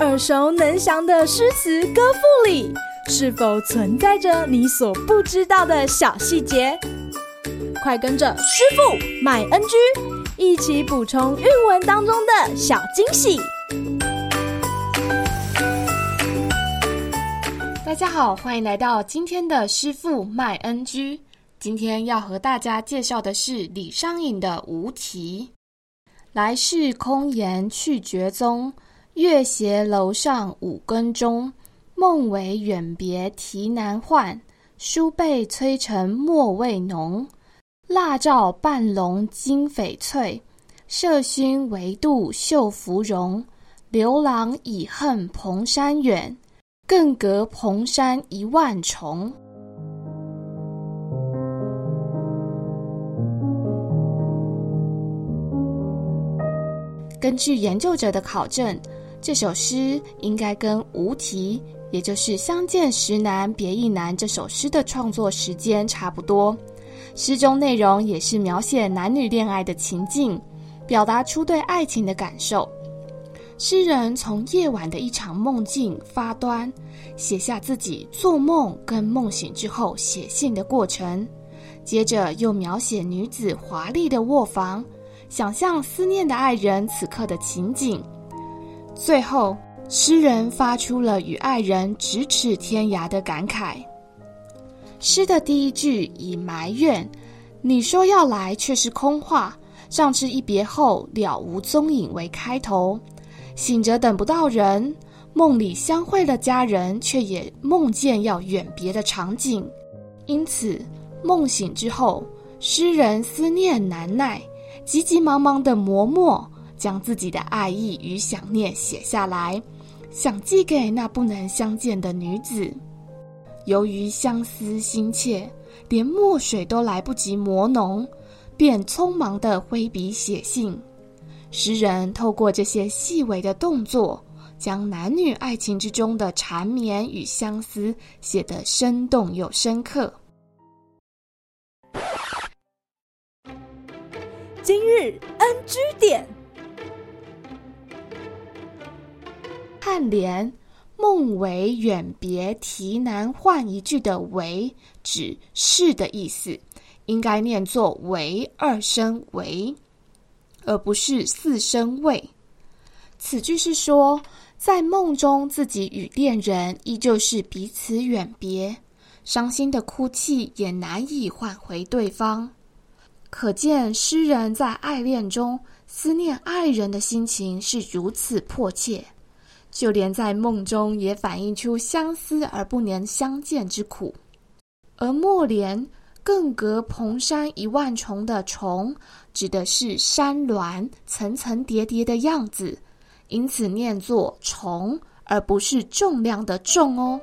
耳熟能详的诗词歌赋里，是否存在着你所不知道的小细节？快跟着师傅麦恩居一起补充韵文当中的小惊喜！大家好，欢迎来到今天的师傅麦恩居。今天要和大家介绍的是李商隐的《无题》。来世空言去绝踪，月斜楼上五更钟。梦为远别啼难唤，书被催成墨未浓。蜡照半笼金翡翠，麝熏微度绣芙蓉。刘郎已恨蓬山远，更隔蓬山一万重。根据研究者的考证，这首诗应该跟《无题》，也就是“相见时难别亦难”这首诗的创作时间差不多。诗中内容也是描写男女恋爱的情境，表达出对爱情的感受。诗人从夜晚的一场梦境发端，写下自己做梦跟梦醒之后写信的过程，接着又描写女子华丽的卧房。想象思念的爱人此刻的情景，最后诗人发出了与爱人咫尺天涯的感慨。诗的第一句以埋怨“你说要来却是空话，上次一别后了无踪影”为开头，醒着等不到人，梦里相会的家人，却也梦见要远别的场景，因此梦醒之后，诗人思念难耐。急急忙忙地磨墨，将自己的爱意与想念写下来，想寄给那不能相见的女子。由于相思心切，连墨水都来不及磨浓，便匆忙地挥笔写信。诗人透过这些细微的动作，将男女爱情之中的缠绵与相思写得生动又深刻。今日 NG 点，颔联“梦为远别啼难唤”一句的“为”指是的意思，应该念作“为”二声“为”，而不是四声“为”。此句是说，在梦中自己与恋人依旧是彼此远别，伤心的哭泣也难以唤回对方。可见诗人在爱恋中思念爱人的心情是如此迫切，就连在梦中也反映出相思而不能相见之苦。而末联“更隔蓬山一万重”的“重”指的是山峦层层叠叠的样子，因此念作“重”而不是重量的“重”哦。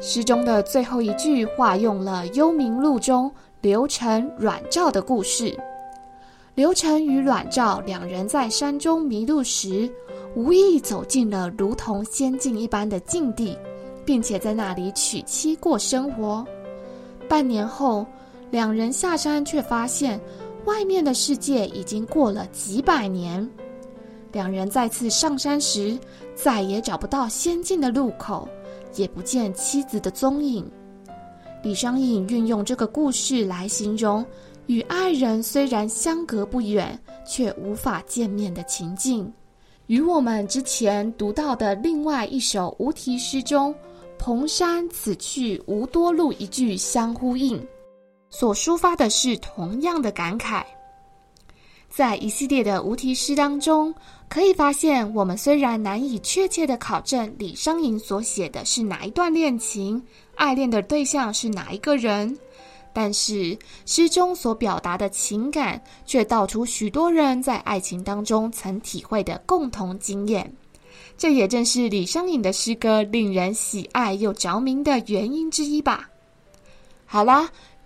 诗中的最后一句化用了《幽冥录》中刘成、阮照的故事。刘成与阮照两人在山中迷路时，无意走进了如同仙境一般的境地，并且在那里娶妻过生活。半年后，两人下山却发现外面的世界已经过了几百年。两人再次上山时，再也找不到仙境的路口。也不见妻子的踪影。李商隐运用这个故事来形容与爱人虽然相隔不远，却无法见面的情境，与我们之前读到的另外一首无题诗中“蓬山此去无多路”一句相呼应，所抒发的是同样的感慨。在一系列的无题诗当中，可以发现，我们虽然难以确切地考证李商隐所写的是哪一段恋情，爱恋的对象是哪一个人，但是诗中所表达的情感却道出许多人在爱情当中曾体会的共同经验。这也正是李商隐的诗歌令人喜爱又着迷的原因之一吧。好啦。